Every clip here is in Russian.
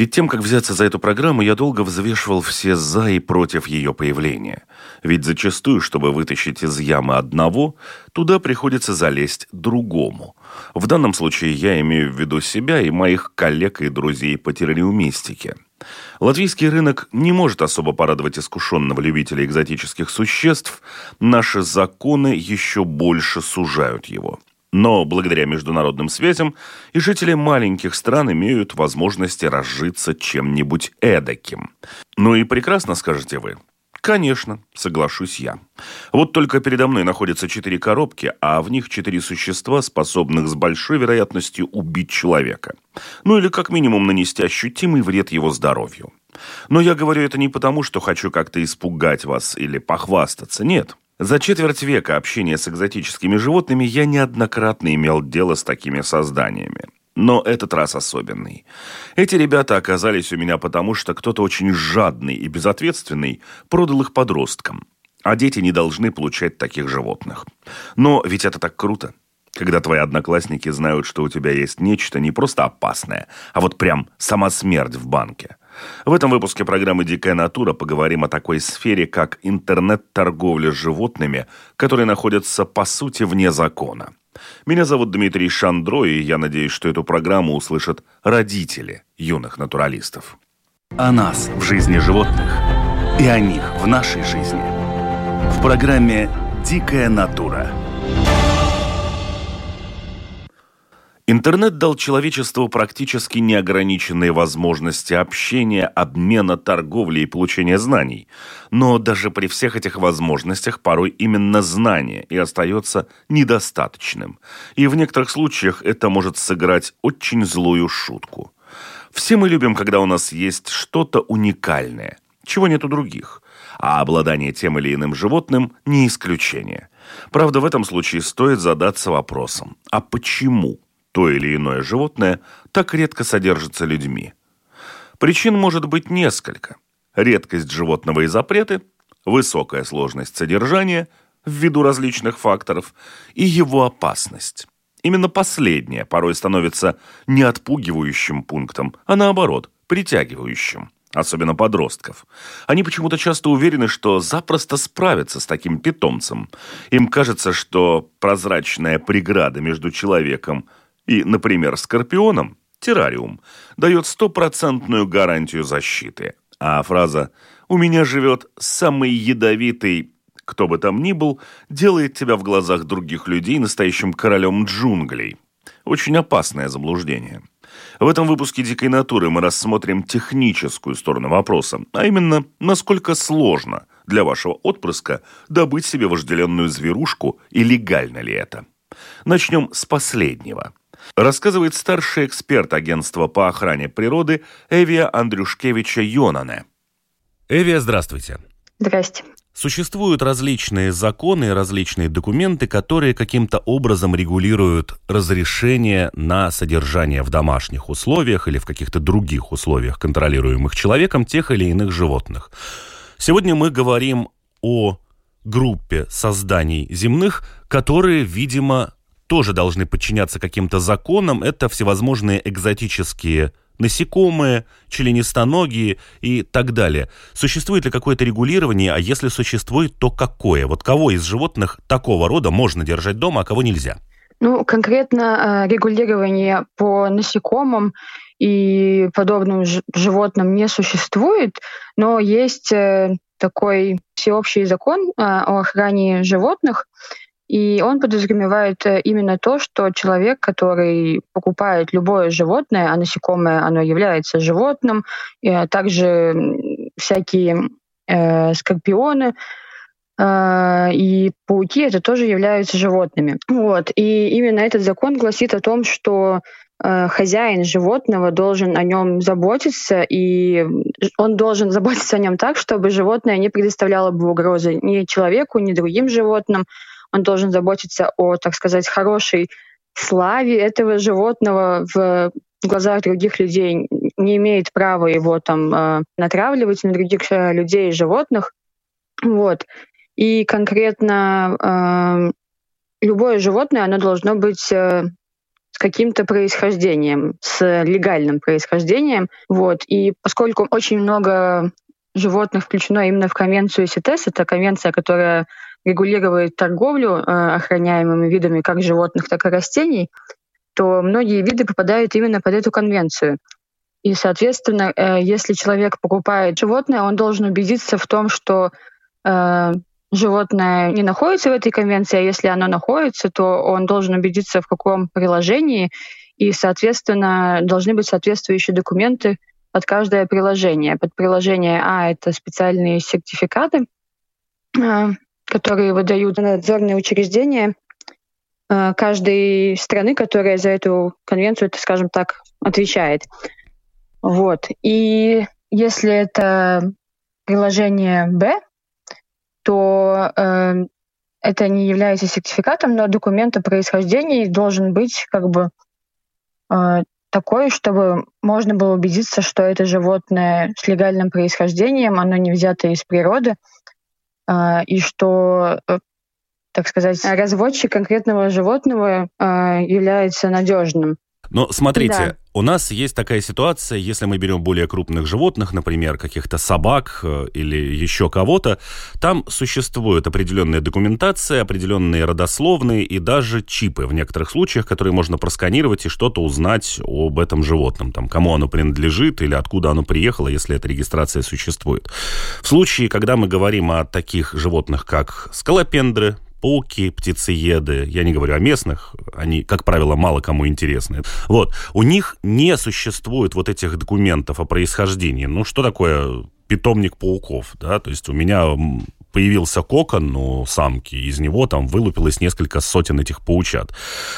Перед тем, как взяться за эту программу, я долго взвешивал все «за» и «против» ее появления. Ведь зачастую, чтобы вытащить из ямы одного, туда приходится залезть другому. В данном случае я имею в виду себя и моих коллег и друзей по террориумистике. Латвийский рынок не может особо порадовать искушенного любителя экзотических существ. Наши законы еще больше сужают его. Но благодаря международным связям и жители маленьких стран имеют возможности разжиться чем-нибудь эдаким. Ну и прекрасно, скажете вы. Конечно, соглашусь я. Вот только передо мной находятся четыре коробки, а в них четыре существа, способных с большой вероятностью убить человека. Ну или как минимум нанести ощутимый вред его здоровью. Но я говорю это не потому, что хочу как-то испугать вас или похвастаться, нет. За четверть века общения с экзотическими животными я неоднократно имел дело с такими созданиями. Но этот раз особенный. Эти ребята оказались у меня потому, что кто-то очень жадный и безответственный продал их подросткам. А дети не должны получать таких животных. Но ведь это так круто. Когда твои одноклассники знают, что у тебя есть нечто не просто опасное, а вот прям сама смерть в банке. В этом выпуске программы «Дикая натура» поговорим о такой сфере, как интернет-торговля животными, которые находятся, по сути, вне закона. Меня зовут Дмитрий Шандро, и я надеюсь, что эту программу услышат родители юных натуралистов. О нас в жизни животных и о них в нашей жизни. В программе «Дикая натура». Интернет дал человечеству практически неограниченные возможности общения, обмена, торговли и получения знаний. Но даже при всех этих возможностях порой именно знание и остается недостаточным. И в некоторых случаях это может сыграть очень злую шутку. Все мы любим, когда у нас есть что-то уникальное, чего нет у других. А обладание тем или иным животным не исключение. Правда, в этом случае стоит задаться вопросом, а почему? То или иное животное так редко содержится людьми. Причин может быть несколько. Редкость животного и запреты, высокая сложность содержания ввиду различных факторов и его опасность. Именно последнее порой становится не отпугивающим пунктом, а наоборот, притягивающим особенно подростков. Они почему-то часто уверены, что запросто справятся с таким питомцем. Им кажется, что прозрачная преграда между человеком и, например, скорпионам террариум дает стопроцентную гарантию защиты. А фраза «У меня живет самый ядовитый кто бы там ни был, делает тебя в глазах других людей настоящим королем джунглей. Очень опасное заблуждение. В этом выпуске «Дикой натуры» мы рассмотрим техническую сторону вопроса, а именно, насколько сложно для вашего отпрыска добыть себе вожделенную зверушку и легально ли это. Начнем с последнего – рассказывает старший эксперт агентства по охране природы Эвия Андрюшкевича Йонане. Эвия, здравствуйте. Здрасте. Существуют различные законы, различные документы, которые каким-то образом регулируют разрешение на содержание в домашних условиях или в каких-то других условиях, контролируемых человеком, тех или иных животных. Сегодня мы говорим о группе созданий земных, которые, видимо, тоже должны подчиняться каким-то законам. Это всевозможные экзотические насекомые, членистоногие и так далее. Существует ли какое-то регулирование, а если существует, то какое? Вот кого из животных такого рода можно держать дома, а кого нельзя? Ну, конкретно э, регулирование по насекомым и подобным животным не существует, но есть э, такой всеобщий закон э, о охране животных, и он подразумевает э, именно то, что человек, который покупает любое животное, а насекомое, оно является животным, и, а также всякие э, скорпионы, э, и пауки это тоже являются животными. Вот. И именно этот закон гласит о том, что э, хозяин животного должен о нем заботиться, и он должен заботиться о нем так, чтобы животное не предоставляло бы угрозы ни человеку, ни другим животным. Он должен заботиться о, так сказать, хорошей славе этого животного в глазах других людей, не имеет права его там э, натравливать на других э, людей и животных. Вот. И конкретно любое животное, оно должно быть каким-то происхождением, с легальным происхождением. Вот. И поскольку очень много животных включено именно в конвенцию СИТЕС, это конвенция, которая регулирует торговлю э, охраняемыми видами как животных, так и растений, то многие виды попадают именно под эту конвенцию. И, соответственно, э, если человек покупает животное, он должен убедиться в том, что э, животное не находится в этой конвенции, а если оно находится, то он должен убедиться, в каком приложении, и, соответственно, должны быть соответствующие документы под каждое приложение. Под приложение А — это специальные сертификаты, которые выдают надзорные учреждения а, каждой страны, которая за эту конвенцию, скажем так, отвечает. Вот. И если это приложение Б, то э, это не является сертификатом, но документ о происхождении должен быть как бы э, такой, чтобы можно было убедиться, что это животное с легальным происхождением, оно не взято из природы, э, и что, э, так сказать, разводчик конкретного животного э, является надежным. Но смотрите, да. у нас есть такая ситуация, если мы берем более крупных животных, например, каких-то собак э, или еще кого-то, там существует определенная документация, определенные родословные и даже чипы в некоторых случаях, которые можно просканировать и что-то узнать об этом животном, там, кому оно принадлежит или откуда оно приехало, если эта регистрация существует. В случае, когда мы говорим о таких животных, как скалопендры, пауки, птицееды, я не говорю о местных, они, как правило, мало кому интересны. Вот, у них не существует вот этих документов о происхождении. Ну, что такое питомник пауков, да, то есть у меня появился кокон у самки, из него там вылупилось несколько сотен этих паучат,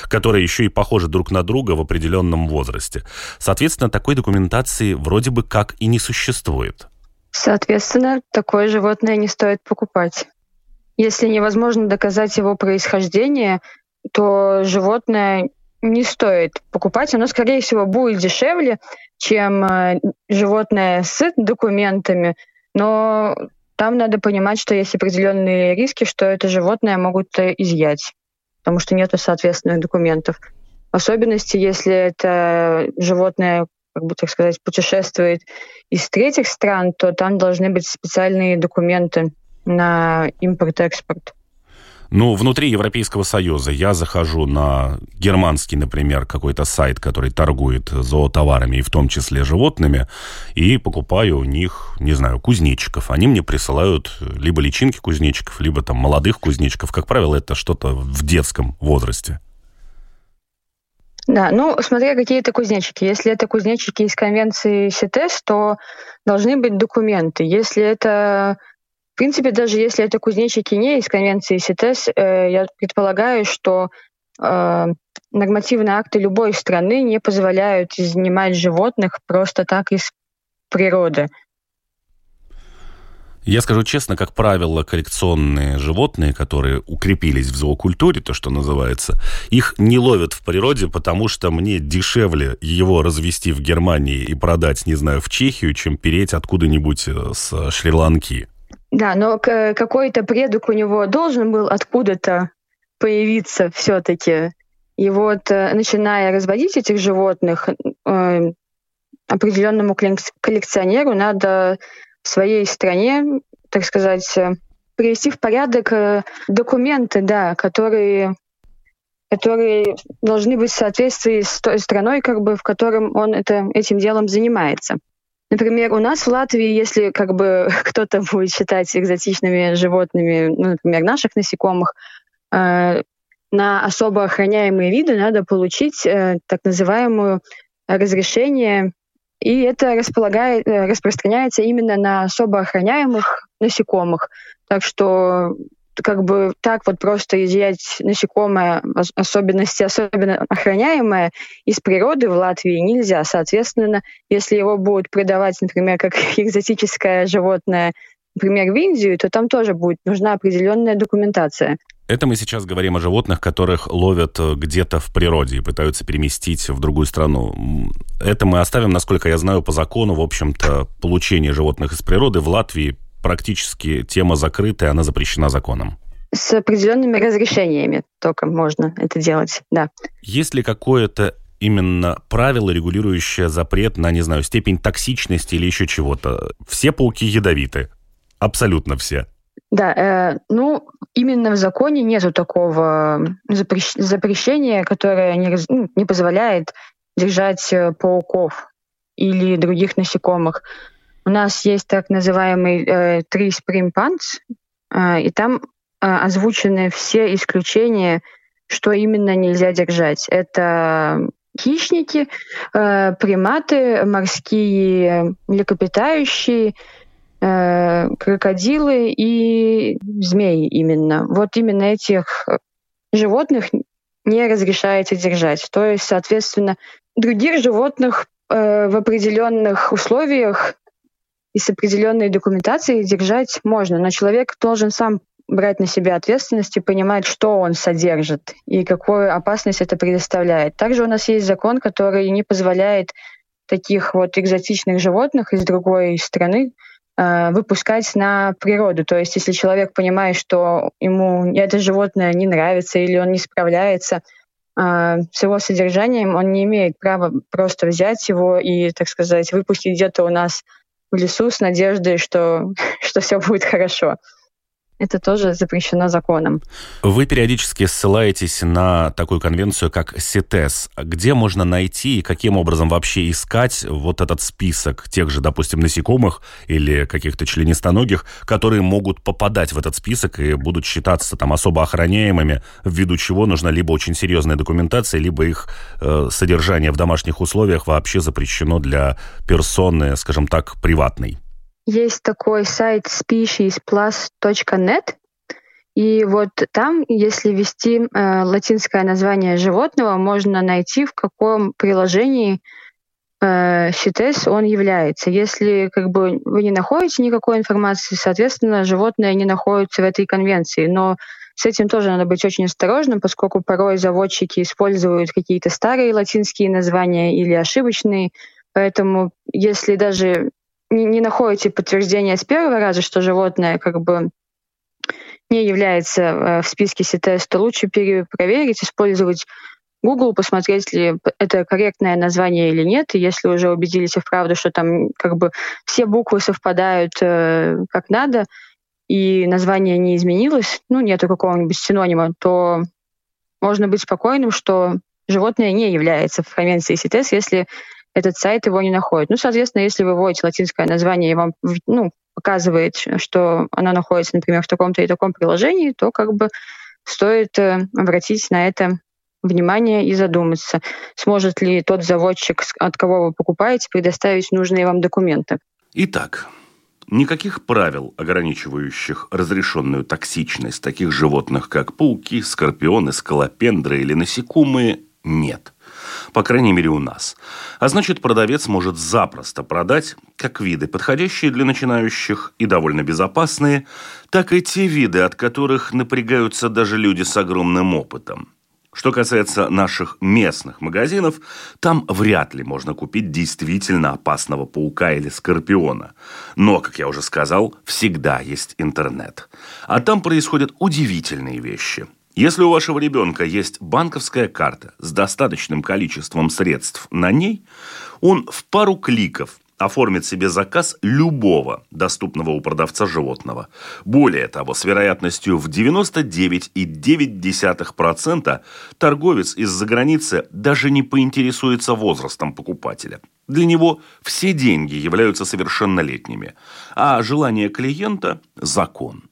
которые еще и похожи друг на друга в определенном возрасте. Соответственно, такой документации вроде бы как и не существует. Соответственно, такое животное не стоит покупать. Если невозможно доказать его происхождение, то животное не стоит покупать. Оно, скорее всего, будет дешевле, чем э, животное с документами, но там надо понимать, что есть определенные риски, что это животное могут э, изъять, потому что нет соответственных документов. В особенности, если это животное, как бы так сказать, путешествует из третьих стран, то там должны быть специальные документы на импорт-экспорт. Ну, внутри Европейского Союза я захожу на германский, например, какой-то сайт, который торгует зоотоварами, и в том числе животными, и покупаю у них, не знаю, кузнечиков. Они мне присылают либо личинки кузнечиков, либо там молодых кузнечиков. Как правило, это что-то в детском возрасте. Да, ну, смотря какие это кузнечики. Если это кузнечики из конвенции СИТЕС, то должны быть документы. Если это в принципе, даже если это кузнечики не из конвенции СИТЕС, э, я предполагаю, что э, нормативные акты любой страны не позволяют изнимать животных просто так из природы. Я скажу честно, как правило, коллекционные животные, которые укрепились в зоокультуре, то, что называется, их не ловят в природе, потому что мне дешевле его развести в Германии и продать, не знаю, в Чехию, чем переть откуда-нибудь э, с Шри-Ланки. Да, но какой-то предок у него должен был откуда-то появиться все-таки. И вот э, начиная разводить этих животных, э, определенному коллекционеру надо в своей стране, так сказать, э, привести в порядок документы, да, которые которые должны быть в соответствии с той страной, как бы, в котором он это, этим делом занимается. Например, у нас в Латвии, если как бы кто-то будет считать экзотичными животными, ну, например, наших насекомых, э, на особо охраняемые виды надо получить э, так называемое разрешение, и это располагает, э, распространяется именно на особо охраняемых насекомых. Так что как бы так вот просто изъять насекомое, особенности, особенно охраняемое, из природы в Латвии нельзя. Соответственно, если его будут продавать, например, как экзотическое животное, например, в Индию, то там тоже будет нужна определенная документация. Это мы сейчас говорим о животных, которых ловят э, где-то в природе и пытаются переместить в другую страну. Это мы оставим, насколько я знаю, по закону, в общем-то, получение животных из природы в Латвии практически тема закрытая, она запрещена законом. С определенными разрешениями только можно это делать, да. Есть ли какое-то именно правило, регулирующее запрет на, не знаю, степень токсичности или еще чего-то? Все пауки ядовиты. Абсолютно все. Да, э, ну, именно в законе нету такого запрещ- запрещения, которое не, ну, не позволяет держать э, пауков или других насекомых. У нас есть так называемый э, три Pants, э, и там э, озвучены все исключения, что именно нельзя держать. Это хищники, э, приматы, морские млекопитающие, э, крокодилы и змеи именно. Вот именно этих животных не разрешаете держать. То есть, соответственно, других животных э, в определенных условиях и с определенной документацией держать можно, но человек должен сам брать на себя ответственность и понимать, что он содержит и какую опасность это предоставляет. Также у нас есть закон, который не позволяет таких вот экзотичных животных из другой страны э, выпускать на природу. То есть, если человек понимает, что ему это животное не нравится или он не справляется э, с его содержанием, он не имеет права просто взять его и, так сказать, выпустить где-то у нас в лесу с надеждой, что, что все будет хорошо это тоже запрещено законом. Вы периодически ссылаетесь на такую конвенцию, как СИТЕС. Где можно найти и каким образом вообще искать вот этот список тех же, допустим, насекомых или каких-то членистоногих, которые могут попадать в этот список и будут считаться там особо охраняемыми, ввиду чего нужна либо очень серьезная документация, либо их э, содержание в домашних условиях вообще запрещено для персоны, скажем так, приватной. Есть такой сайт speciesplus.net, и вот там, если ввести э, латинское название животного, можно найти, в каком приложении э, он является. Если как бы, вы не находите никакой информации, соответственно, животное не находится в этой конвенции. Но с этим тоже надо быть очень осторожным, поскольку порой заводчики используют какие-то старые латинские названия или ошибочные. Поэтому если даже не, находите подтверждения с первого раза, что животное как бы не является э, в списке CTS, то лучше перепроверить, использовать Google, посмотреть, ли это корректное название или нет. И если уже убедились в правду, что там как бы все буквы совпадают э, как надо, и название не изменилось, ну, нету какого-нибудь синонима, то можно быть спокойным, что животное не является в конвенции CTS, если этот сайт его не находит. Ну, соответственно, если вы вводите латинское название и вам ну, показывает, что оно находится, например, в таком-то и таком приложении, то как бы стоит э, обратить на это внимание и задуматься, сможет ли тот заводчик, от кого вы покупаете, предоставить нужные вам документы. Итак, Никаких правил, ограничивающих разрешенную токсичность таких животных, как пауки, скорпионы, скалопендры или насекомые, нет по крайней мере у нас. А значит, продавец может запросто продать как виды, подходящие для начинающих и довольно безопасные, так и те виды, от которых напрягаются даже люди с огромным опытом. Что касается наших местных магазинов, там вряд ли можно купить действительно опасного паука или скорпиона. Но, как я уже сказал, всегда есть интернет. А там происходят удивительные вещи – если у вашего ребенка есть банковская карта с достаточным количеством средств на ней, он в пару кликов оформит себе заказ любого доступного у продавца животного. Более того, с вероятностью в 99,9% торговец из-за границы даже не поинтересуется возрастом покупателя. Для него все деньги являются совершеннолетними, а желание клиента – закон.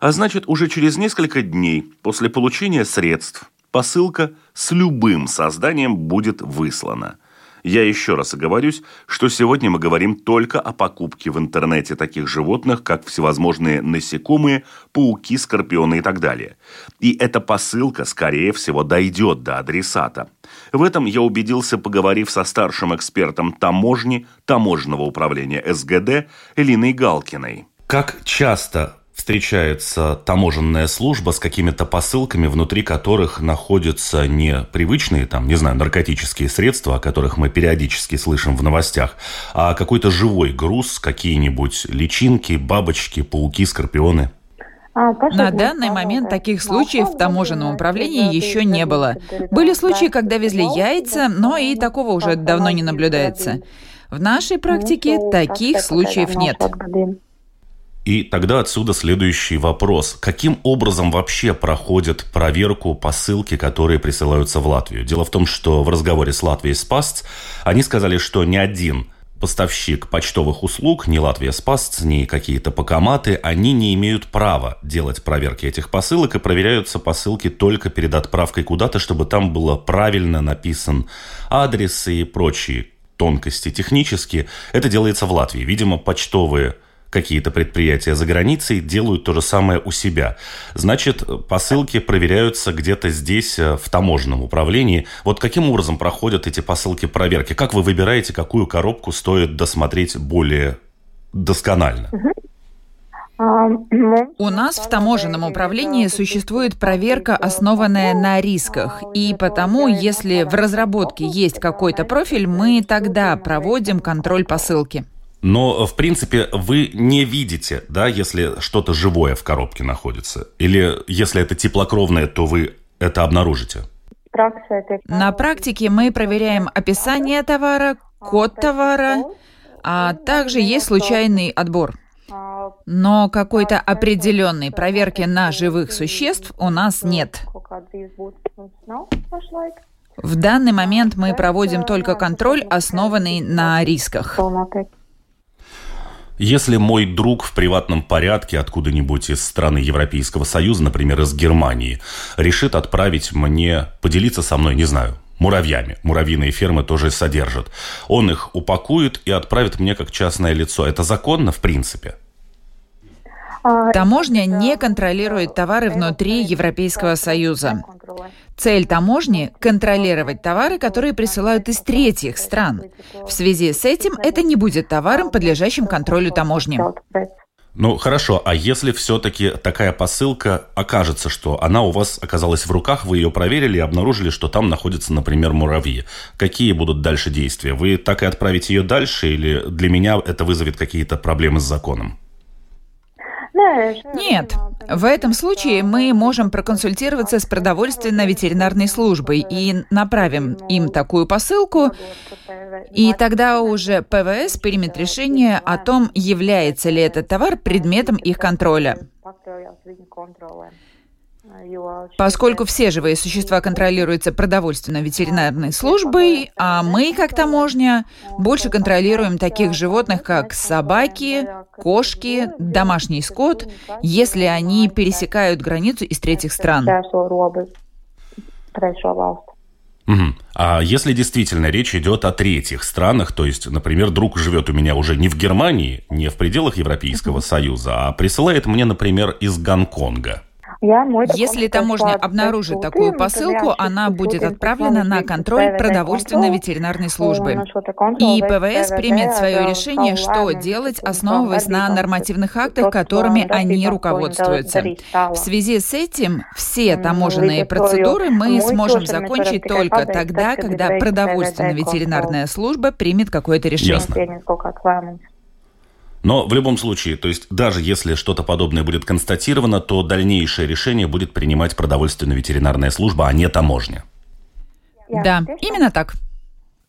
А значит, уже через несколько дней после получения средств посылка с любым созданием будет выслана – Я еще раз оговорюсь, что сегодня мы говорим только о покупке в интернете таких животных, как всевозможные насекомые, пауки, скорпионы и так далее. И эта посылка, скорее всего, дойдет до адресата. В этом я убедился, поговорив со старшим экспертом таможни таможенного управления СГД Элиной Галкиной. Как часто встречается таможенная служба с какими-то посылками, внутри которых находятся не привычные, там, не знаю, наркотические средства, о которых мы периодически слышим в новостях, а какой-то живой груз, какие-нибудь личинки, бабочки, пауки, скорпионы. А, На данный момент таких случаев в таможенном управлении еще не было. Были случаи, когда везли яйца, но и такого уже давно не наблюдается. В нашей практике таких случаев нет. И тогда отсюда следующий вопрос. Каким образом вообще проходит проверку посылки, которые присылаются в Латвию? Дело в том, что в разговоре с Латвией Спасц они сказали, что ни один поставщик почтовых услуг, ни Латвия Спасц, ни какие-то покоматы, они не имеют права делать проверки этих посылок и проверяются посылки только перед отправкой куда-то, чтобы там было правильно написан адрес и прочие тонкости технические. Это делается в Латвии. Видимо, почтовые какие-то предприятия за границей делают то же самое у себя. Значит, посылки проверяются где-то здесь, э, в таможенном управлении. Вот каким образом проходят эти посылки проверки? Как вы выбираете, какую коробку стоит досмотреть более досконально? А, ну, у нас в таможенном управлении существует проверка, основанная на рисках. И потому, если в разработке есть какой-то профиль, мы тогда проводим контроль посылки. Но, в принципе, вы не видите, да, если что-то живое в коробке находится. Или если это теплокровное, то вы это обнаружите. На практике мы проверяем описание товара, код товара, а также есть случайный отбор. Но какой-то определенной проверки на живых существ у нас нет. В данный момент мы проводим только контроль, основанный на рисках. Если мой друг в приватном порядке откуда-нибудь из страны Европейского Союза, например, из Германии, решит отправить мне, поделиться со мной, не знаю, муравьями. Муравьиные фермы тоже содержат. Он их упакует и отправит мне как частное лицо. Это законно, в принципе? Таможня не контролирует товары внутри Европейского Союза. Цель таможни – контролировать товары, которые присылают из третьих стран. В связи с этим это не будет товаром, подлежащим контролю таможни. Ну хорошо, а если все-таки такая посылка окажется, что она у вас оказалась в руках, вы ее проверили и обнаружили, что там находятся, например, муравьи, какие будут дальше действия? Вы так и отправите ее дальше или для меня это вызовет какие-то проблемы с законом? Нет. В этом случае мы можем проконсультироваться с продовольственно-ветеринарной службой и направим им такую посылку, и тогда уже ПВС примет решение о том, является ли этот товар предметом их контроля. Поскольку все живые существа контролируются продовольственно-ветеринарной службой, а мы, как таможня, больше контролируем таких животных, как собаки, кошки, домашний скот, если они пересекают границу из третьих стран. Угу. А если действительно речь идет о третьих странах, то есть, например, друг живет у меня уже не в Германии, не в пределах Европейского Союза, а присылает мне, например, из Гонконга, если таможня обнаружит такую посылку, она будет отправлена на контроль продовольственно-ветеринарной службы. И ПВС примет свое решение, что делать, основываясь на нормативных актах, которыми они руководствуются. В связи с этим все таможенные процедуры мы сможем закончить только тогда, когда продовольственно-ветеринарная служба примет какое-то решение. Ясно. Но в любом случае, то есть даже если что-то подобное будет констатировано, то дальнейшее решение будет принимать продовольственно-ветеринарная служба, а не таможня. Да, именно так.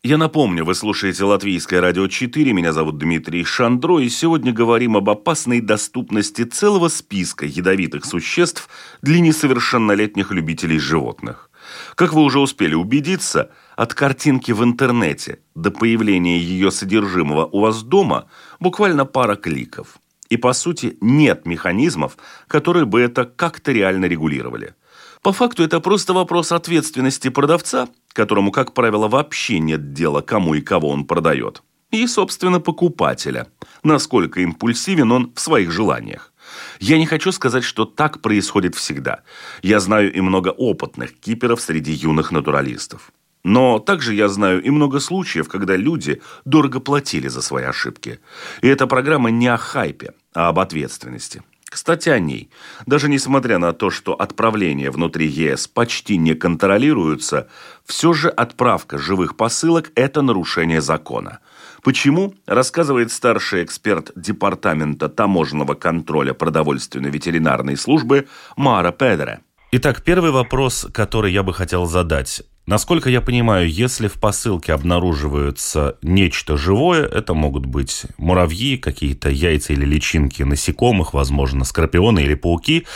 Я напомню, вы слушаете Латвийское радио 4, меня зовут Дмитрий Шандро, и сегодня говорим об опасной доступности целого списка ядовитых существ для несовершеннолетних любителей животных. Как вы уже успели убедиться, от картинки в интернете до появления ее содержимого у вас дома буквально пара кликов. И по сути нет механизмов, которые бы это как-то реально регулировали. По факту это просто вопрос ответственности продавца которому, как правило, вообще нет дела, кому и кого он продает, и, собственно, покупателя, насколько импульсивен он в своих желаниях. Я не хочу сказать, что так происходит всегда. Я знаю и много опытных киперов среди юных натуралистов. Но также я знаю и много случаев, когда люди дорого платили за свои ошибки. И эта программа не о хайпе, а об ответственности. Кстати, о ней. Даже несмотря на то, что отправления внутри ЕС почти не контролируются, все же отправка живых посылок – это нарушение закона. Почему, рассказывает старший эксперт Департамента таможенного контроля продовольственной ветеринарной службы Мара Педере. Итак, первый вопрос, который я бы хотел задать. Насколько я понимаю, если в посылке обнаруживается нечто живое, это могут быть муравьи, какие-то яйца или личинки насекомых, возможно, скорпионы или пауки,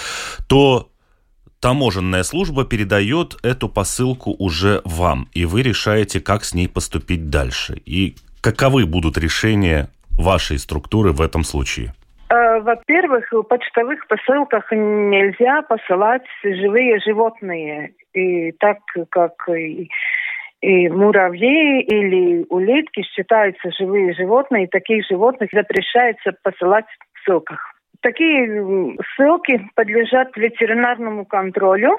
то таможенная служба передает эту посылку уже вам, и вы решаете, как с ней поступить дальше. И каковы будут решения вашей структуры в этом случае? Э, во-первых, в почтовых посылках нельзя посылать живые животные и так как и, и муравьи или улитки считаются живые животные, и таких животных запрещается посылать в ссылках. Такие ссылки подлежат ветеринарному контролю.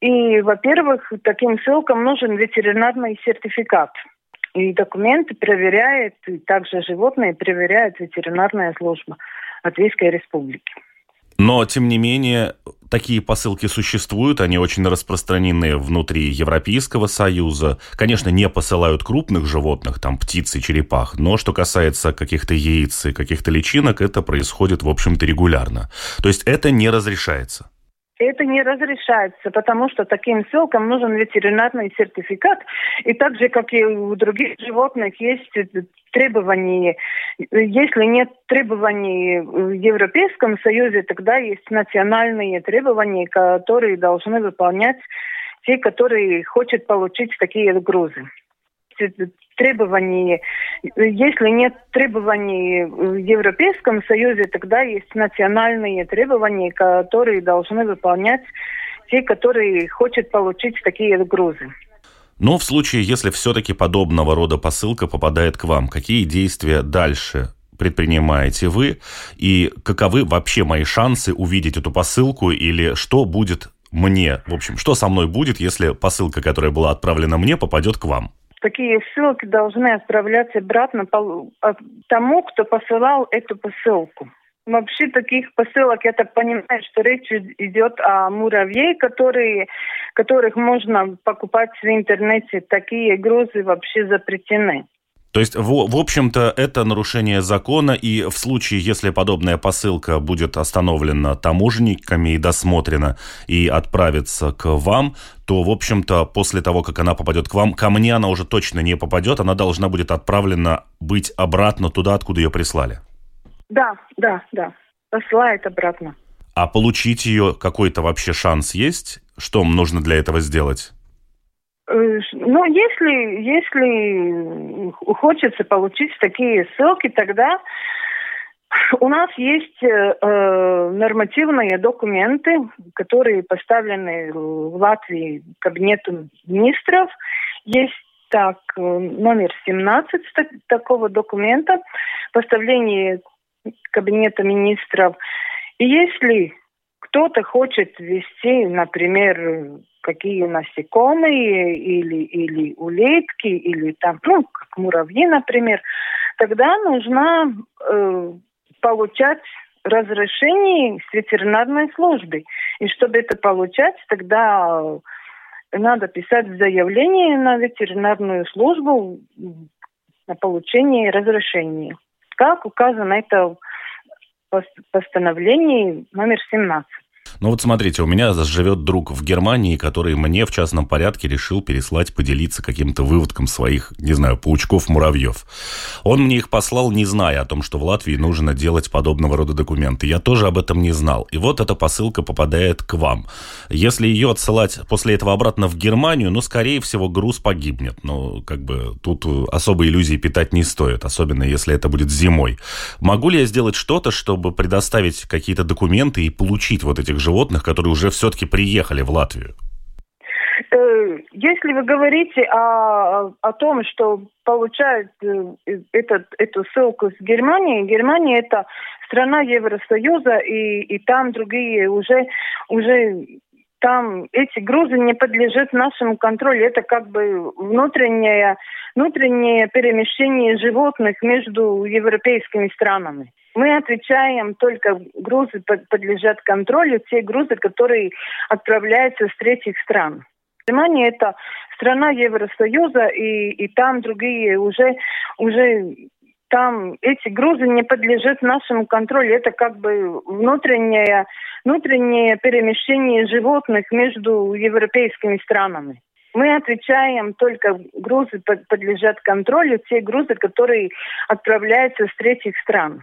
И, во-первых, таким ссылкам нужен ветеринарный сертификат. И документы проверяет, и также животные проверяет ветеринарная служба Латвийской Республики. Но, тем не менее, такие посылки существуют, они очень распространены внутри Европейского Союза. Конечно, не посылают крупных животных, там птиц и черепах, но что касается каких-то яиц и каких-то личинок, это происходит, в общем-то, регулярно. То есть это не разрешается. Это не разрешается, потому что таким ссылкам нужен ветеринарный сертификат. И так же, как и у других животных, есть требования. Если нет требований в Европейском Союзе, тогда есть национальные требования, которые должны выполнять те, которые хотят получить такие грузы требований. Если нет требований в Европейском Союзе, тогда есть национальные требования, которые должны выполнять те, которые хотят получить такие грузы. Но в случае, если все-таки подобного рода посылка попадает к вам, какие действия дальше предпринимаете вы и каковы вообще мои шансы увидеть эту посылку или что будет мне, в общем, что со мной будет, если посылка, которая была отправлена мне, попадет к вам? Такие ссылки должны отправляться обратно а, тому, кто посылал эту посылку. Вообще таких посылок, я так понимаю, что речь идет о муравьей, которые, которых можно покупать в интернете. Такие грузы вообще запретены. То есть, в, в общем-то, это нарушение закона, и в случае, если подобная посылка будет остановлена таможенниками и досмотрена и отправится к вам, то, в общем-то, после того, как она попадет к вам, ко мне она уже точно не попадет, она должна будет отправлена быть обратно туда, откуда ее прислали. Да, да, да. Посылает обратно. А получить ее какой-то вообще шанс есть? Что нужно для этого сделать? Э, ну, если, если хочется получить такие ссылки, тогда у нас есть э, э, нормативные документы, которые поставлены в Латвии Кабинету министров. Есть так, э, номер 17 такого документа, поставление Кабинета министров. И если кто-то хочет ввести, например, какие насекомые или, или улитки, или там, ну, как муравьи, например, тогда нужно э, получать разрешение с ветеринарной службы. И чтобы это получать, тогда надо писать заявление на ветеринарную службу на получение разрешения. Как указано это в постановлении номер 17. Ну вот смотрите, у меня живет друг в Германии, который мне в частном порядке решил переслать, поделиться каким-то выводком своих, не знаю, паучков-муравьев. Он мне их послал, не зная о том, что в Латвии нужно делать подобного рода документы. Я тоже об этом не знал. И вот эта посылка попадает к вам. Если ее отсылать после этого обратно в Германию, ну, скорее всего, груз погибнет. Ну, как бы тут особо иллюзий питать не стоит, особенно если это будет зимой. Могу ли я сделать что-то, чтобы предоставить какие-то документы и получить вот этих животных, которые уже все-таки приехали в Латвию? Э, если вы говорите о, о том, что получают э, этот, эту ссылку с Германии, Германия это страна Евросоюза, и, и там другие уже, уже там эти грузы не подлежат нашему контролю. Это как бы внутреннее, внутреннее перемещение животных между европейскими странами. Мы отвечаем только грузы подлежат контролю, те грузы, которые отправляются с третьих стран. Германия это страна Евросоюза, и, и там другие уже, уже там эти грузы не подлежат нашему контролю. Это как бы внутреннее, внутреннее перемещение животных между европейскими странами. Мы отвечаем только грузы подлежат контролю, те грузы, которые отправляются с третьих стран.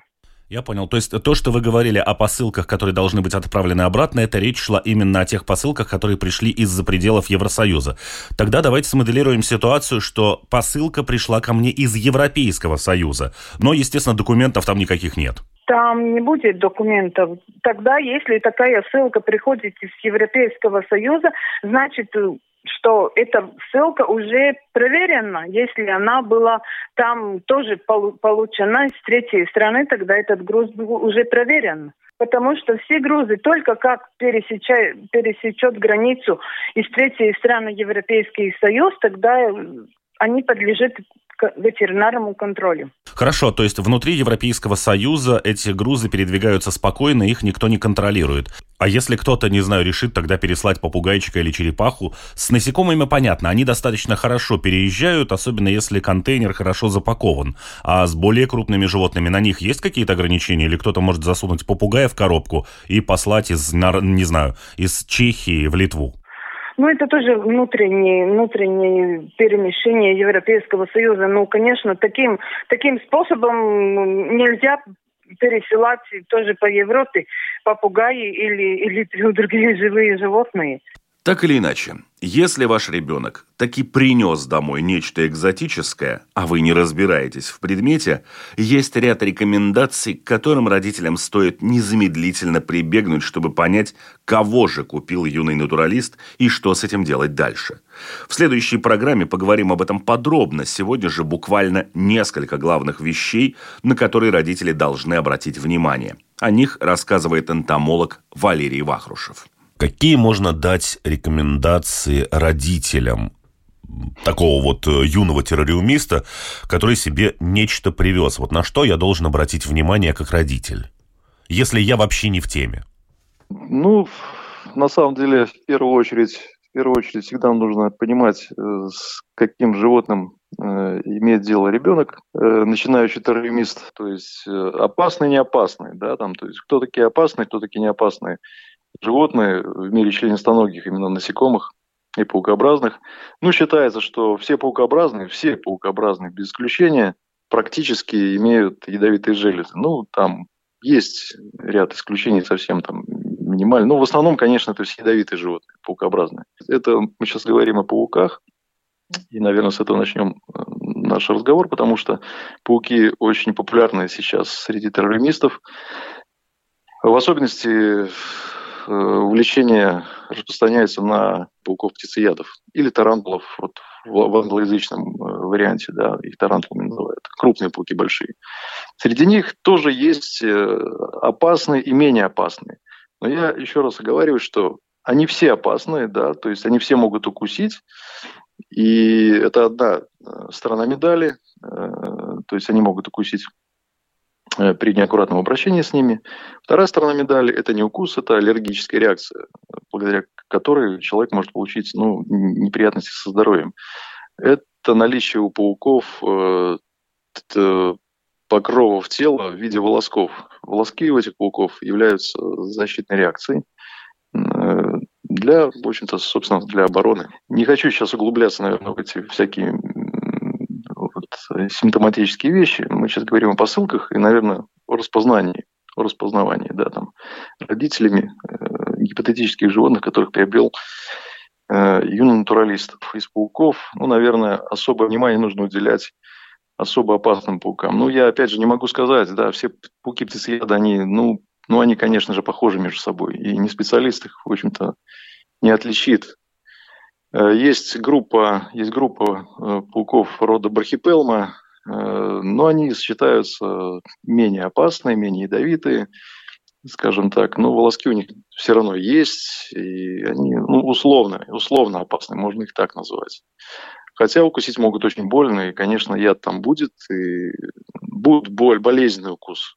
Я понял. То есть то, что вы говорили о посылках, которые должны быть отправлены обратно, это речь шла именно о тех посылках, которые пришли из-за пределов Евросоюза. Тогда давайте смоделируем ситуацию, что посылка пришла ко мне из Европейского Союза. Но, естественно, документов там никаких нет. Там не будет документов. Тогда, если такая ссылка приходит из Европейского Союза, значит, что эта ссылка уже проверена. Если она была там тоже получена с третьей страны, тогда этот груз был уже проверен. Потому что все грузы только как пересечет, границу из третьей страны Европейский Союз, тогда они подлежат к ветеринарному контролю. Хорошо, то есть внутри Европейского Союза эти грузы передвигаются спокойно, их никто не контролирует. А если кто-то, не знаю, решит тогда переслать попугайчика или черепаху, с насекомыми понятно, они достаточно хорошо переезжают, особенно если контейнер хорошо запакован. А с более крупными животными на них есть какие-то ограничения? Или кто-то может засунуть попугая в коробку и послать из, не знаю, из Чехии в Литву? Ну, это тоже внутреннее, внутреннее перемещение Европейского Союза. Ну, конечно, таким, таким способом нельзя пересылать тоже по Европе попугаи или, или другие живые животные. Так или иначе, если ваш ребенок таки принес домой нечто экзотическое, а вы не разбираетесь в предмете, есть ряд рекомендаций, к которым родителям стоит незамедлительно прибегнуть, чтобы понять, кого же купил юный натуралист и что с этим делать дальше. В следующей программе поговорим об этом подробно. Сегодня же буквально несколько главных вещей, на которые родители должны обратить внимание. О них рассказывает энтомолог Валерий Вахрушев. Какие можно дать рекомендации родителям такого вот э, юного террориумиста, который себе нечто привез? Вот на что я должен обратить внимание как родитель, если я вообще не в теме? Ну, на самом деле, в первую очередь, в первую очередь всегда нужно понимать, э, с каким животным э, имеет дело ребенок, начинающий терроримист, то есть опасный, не опасный, да, там, то есть кто такие опасные, кто такие не опасные животные в мире членистоногих, именно насекомых и паукообразных. Ну, считается, что все паукообразные, все паукообразные без исключения, практически имеют ядовитые железы. Ну, там есть ряд исключений совсем там минимально. Ну, в основном, конечно, это все ядовитые животные, паукообразные. Это мы сейчас говорим о пауках. И, наверное, с этого начнем э, наш разговор, потому что пауки очень популярны сейчас среди террористов. В особенности увлечение распространяется на пауков-птицеядов или тарантулов вот, в англоязычном э, варианте, да, их тарантулами называют. Крупные пауки большие. Среди них тоже есть э, опасные и менее опасные. Но я еще раз оговариваю, что они все опасные, да, то есть они все могут укусить, и это одна сторона медали, то есть они могут укусить Э, при неаккуратном обращении с ними. Вторая сторона медали – это не укус, это аллергическая реакция, благодаря которой человек может получить ну, неприятности со здоровьем. Это наличие у пауков э, покровов тела в виде волосков. Волоски у этих пауков являются защитной реакцией э, для, в общем-то, собственно, для обороны. Не хочу сейчас углубляться, наверное, в эти всякие вот симптоматические вещи. Мы сейчас говорим о посылках и, наверное, о распознании, о распознавании, да, там, родителями э, гипотетических животных, которых приобрел э, юный натуралист из пауков. Ну, наверное, особое внимание нужно уделять особо опасным паукам. Ну, я, опять же, не могу сказать, да, все пауки птицееды, они, ну, ну, они, конечно же, похожи между собой. И не специалист их, в общем-то, не отличит Есть группа, есть группа пауков рода брахипелма, но они считаются менее опасные, менее ядовитые скажем так, но волоски у них все равно есть, и они ну, условно, условно опасны, можно их так назвать. Хотя укусить могут очень больно, и, конечно, яд там будет, и будет боль, болезненный укус.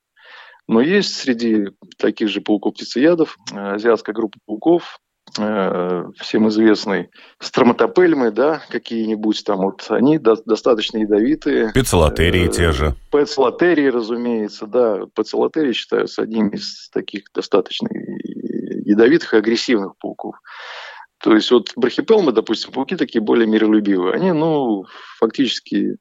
Но есть среди таких же пауков-птицеядов азиатская группа пауков, Э, всем известный строматопельмы, да, какие-нибудь там вот, они до, достаточно ядовитые. Пецелотерии э, те же. Пецелотерии, разумеется, да. Пецелотерии считаются одним из таких достаточно ядовитых и агрессивных пауков. То есть вот брахипелмы, допустим, пауки такие более миролюбивые. Они, ну, фактически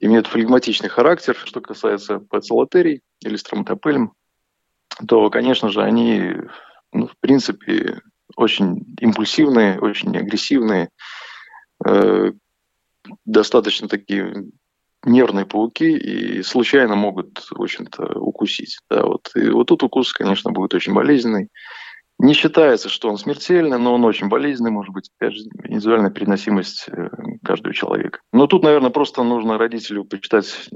имеют флегматичный характер. Что касается пецелотерий или строматопельм, то, конечно же, они, ну, в принципе, очень импульсивные, очень агрессивные, э, достаточно такие нервные пауки и случайно могут, в общем-то, укусить. Да, вот. И вот тут укус, конечно, будет очень болезненный. Не считается, что он смертельный, но он очень болезненный, может быть, опять же, индивидуальная переносимость э, каждого человека. Но тут, наверное, просто нужно родителю почитать,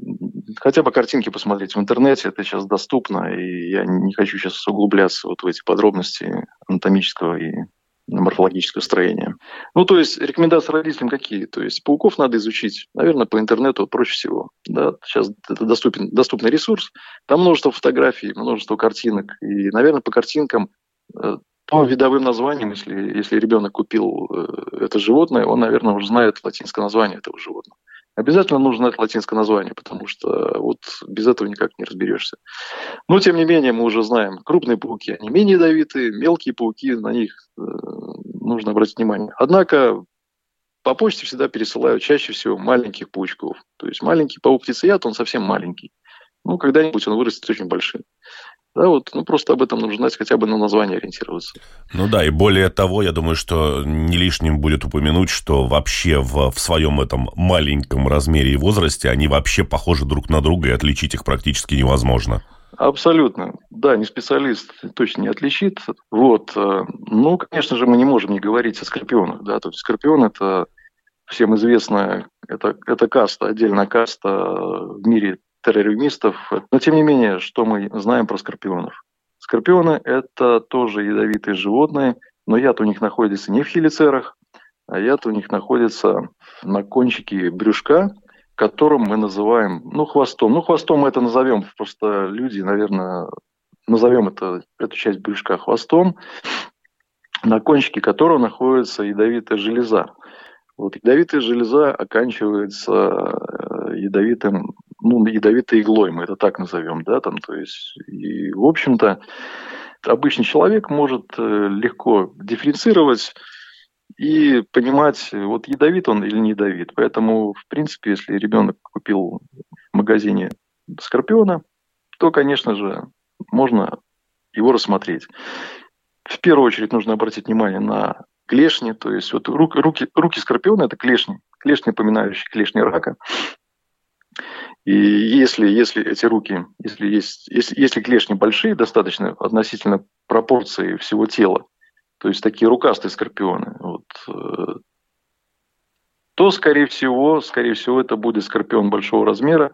хотя бы картинки посмотреть в интернете, это сейчас доступно, и я не хочу сейчас углубляться вот в эти подробности анатомического и морфологического строения. Ну, то есть рекомендации родителям какие? То есть пауков надо изучить, наверное, по интернету проще всего. Да? Сейчас это доступен, доступный ресурс, там множество фотографий, множество картинок, и, наверное, по картинкам по видовым названиям, если, если ребенок купил э, это животное, он, наверное, уже знает латинское название этого животного. Обязательно нужно знать латинское название, потому что вот без этого никак не разберешься. Но, тем не менее, мы уже знаем, крупные пауки, они менее ядовитые, мелкие пауки, на них э, нужно обратить внимание. Однако по почте всегда пересылают чаще всего маленьких паучков. То есть маленький паук-птицеяд, он совсем маленький. Ну, когда-нибудь он вырастет очень большим. Да, вот, ну просто об этом нужно знать, хотя бы на название ориентироваться. Ну да, и более того, я думаю, что не лишним будет упомянуть, что вообще в, в своем этом маленьком размере и возрасте они вообще похожи друг на друга, и отличить их практически невозможно. Абсолютно. Да, не специалист точно не отличит. Вот. Э, ну, конечно же, мы не можем не говорить о скорпионах. Да? То есть скорпион – это всем известная, это, это каста, отдельная каста в мире террористов. Но тем не менее, что мы знаем про скорпионов? Скорпионы – это тоже ядовитые животные, но яд у них находится не в хелицерах, а яд у них находится на кончике брюшка, которым мы называем, ну, хвостом. Ну, хвостом мы это назовем, просто люди, наверное, назовем это, эту часть брюшка хвостом, на кончике которого находится ядовитая железа. Вот ядовитая железа оканчивается э, ядовитым ну, ядовитой иглой, мы это так назовем, да, там, то есть, и, в общем-то, обычный человек может э, легко дифференцировать и понимать, вот ядовит он или не ядовит. Поэтому, в принципе, если ребенок купил в магазине скорпиона, то, конечно же, можно его рассмотреть. В первую очередь нужно обратить внимание на клешни, то есть вот руки, руки, руки скорпиона – это клешни, клешни, напоминающие клешни рака. И если, если эти руки, если, есть, если, если клешни большие достаточно относительно пропорции всего тела, то есть такие рукастые скорпионы, вот, э, то, скорее всего, скорее всего, это будет скорпион большого размера,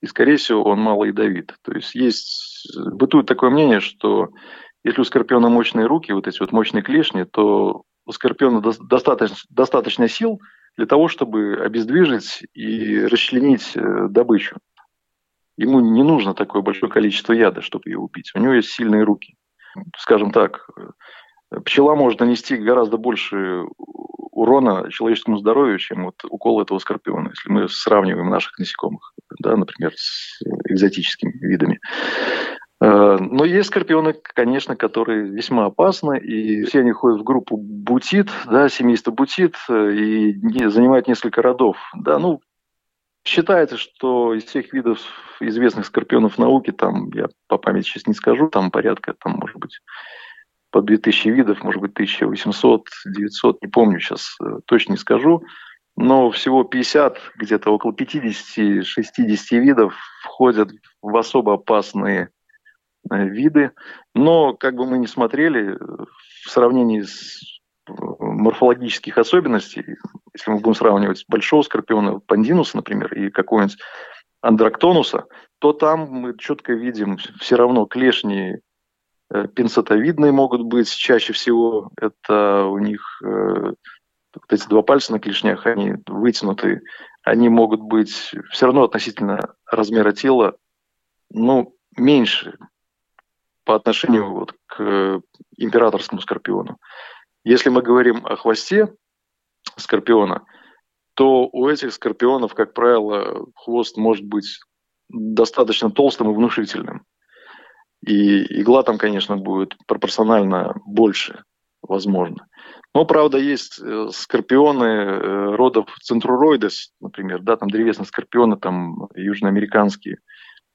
и, скорее всего, он мало ядовит. То есть есть, бытует такое мнение, что если у скорпиона мощные руки, вот эти вот мощные клешни, то у скорпиона достаточно, достаточно сил – для того, чтобы обездвижить и расчленить э, добычу. Ему не нужно такое большое количество яда, чтобы ее убить. У него есть сильные руки. Скажем так, э, пчела может нанести гораздо больше урона человеческому здоровью, чем вот укол этого скорпиона, если мы сравниваем наших насекомых, да, например, с экзотическими видами. Э, но есть скорпионы, конечно, которые весьма опасны, и все они ходят в группу бутит, да, семейство бутит, э, и занимают несколько родов. Да, ну, считается, что из всех видов известных скорпионов науки, там, я по памяти сейчас не скажу, там порядка, там, может быть, по 2000 видов, может быть, 1800, 900, не помню сейчас, э, точно не скажу, но всего 50, где-то около 50-60 видов входят в особо опасные виды. Но как бы мы ни смотрели, в сравнении с морфологических особенностей, если мы будем сравнивать большого скорпиона пандинуса, например, и какого-нибудь андрактонуса, то там мы четко видим все равно клешни э, пинцетовидные могут быть. Чаще всего это у них э, вот эти два пальца на клешнях, они вытянуты. Они могут быть все равно относительно размера тела, ну, меньше по отношению вот к императорскому скорпиону. Если мы говорим о хвосте скорпиона, то у этих скорпионов, как правило, хвост может быть достаточно толстым и внушительным. И игла там, конечно, будет пропорционально больше, возможно. Но, правда, есть э, скорпионы э, родов центруроидес, например, да, там древесные скорпионы, там южноамериканские.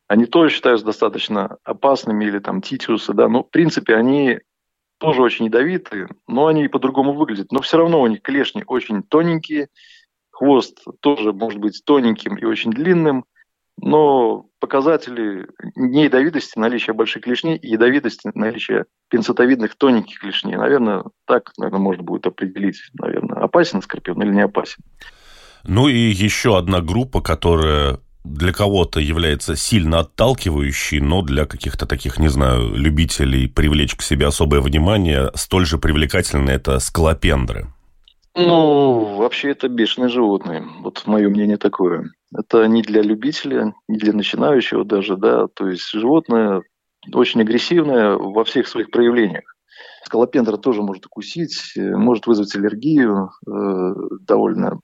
Они тоже считаются достаточно опасными, или там титиусы, да, но, в принципе, они тоже очень ядовитые, но они и по-другому выглядят. Но все равно у них клешни очень тоненькие, хвост тоже может быть тоненьким и очень длинным, но показатели неядовитости, наличия больших клешней и ядовитости, наличия пинцетовидных тоненьких клешней, наверное, так, наверное, можно будет определить, наверное, опасен скорпион или не опасен. Ну и еще одна группа, которая для кого-то является сильно отталкивающей, но для каких-то таких, не знаю, любителей привлечь к себе особое внимание, столь же привлекательны это скалопендры. Ну, вообще это бешеные животные. Вот мое мнение такое. Это не для любителя, не для начинающего даже, да. То есть животное очень агрессивное во всех своих проявлениях. Скалопендра тоже может укусить, может вызвать аллергию, э, довольно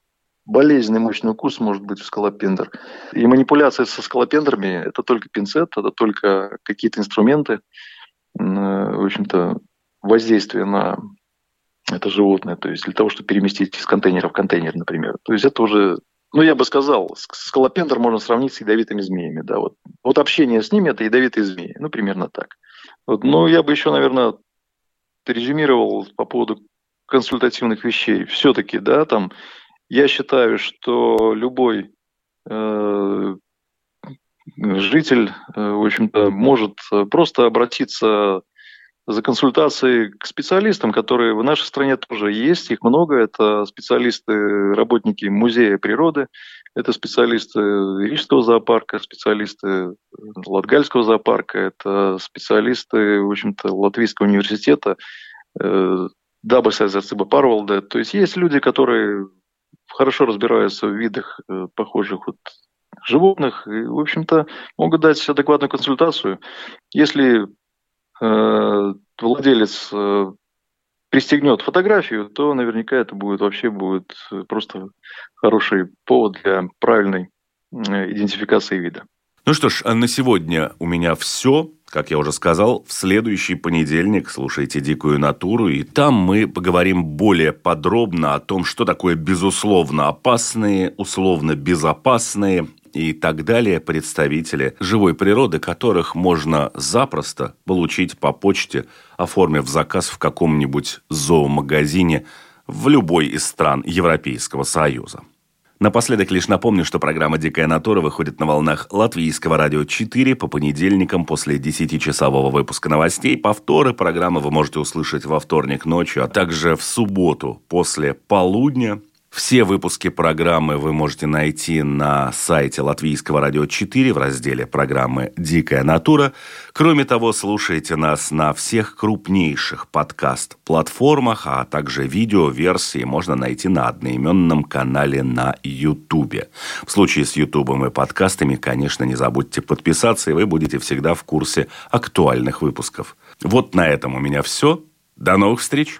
болезненный мощный укус может быть у скалопендр. И манипуляция со скалопендрами – это только пинцет, это только какие-то инструменты, э, в общем-то, воздействие на это животное, то есть для того, чтобы переместить из контейнера в контейнер, например. То есть это уже, ну, я бы сказал, скалопендр можно сравнить с ядовитыми змеями, да, вот. Вот общение с ними – это ядовитые змеи, ну, примерно так. Вот. Ну, я бы еще, наверное, резюмировал по поводу консультативных вещей. Все-таки, да, там я считаю, что любой э, житель, э, в общем-то, может просто обратиться за консультацией к специалистам, которые в нашей стране тоже есть, их много. Это специалисты, работники музея природы, это специалисты Рижского зоопарка, специалисты Латгальского зоопарка, это специалисты, в общем-то, Латвийского университета, э, Дабаса Парвалда. То есть есть люди, которые хорошо разбираются в видах э, похожих вот животных и, в общем-то, могут дать адекватную консультацию. Если э, владелец э, пристегнет фотографию, то наверняка это будет вообще будет просто хороший повод для правильной э, идентификации вида. Ну что ж, а на сегодня у меня все. Как я уже сказал, в следующий понедельник слушайте «Дикую натуру», и там мы поговорим более подробно о том, что такое безусловно опасные, условно безопасные и так далее представители живой природы, которых можно запросто получить по почте, оформив заказ в каком-нибудь зоомагазине в любой из стран Европейского Союза. Напоследок лишь напомню, что программа «Дикая натура» выходит на волнах Латвийского радио 4 по понедельникам после 10-часового выпуска новостей. Повторы программы вы можете услышать во вторник ночью, а также в субботу после полудня все выпуски программы вы можете найти на сайте Латвийского радио 4 в разделе программы «Дикая натура». Кроме того, слушайте нас на всех крупнейших подкаст-платформах, а также видеоверсии можно найти на одноименном канале на YouTube. В случае с YouTube и подкастами, конечно, не забудьте подписаться, и вы будете всегда в курсе актуальных выпусков. Вот на этом у меня все. До новых встреч!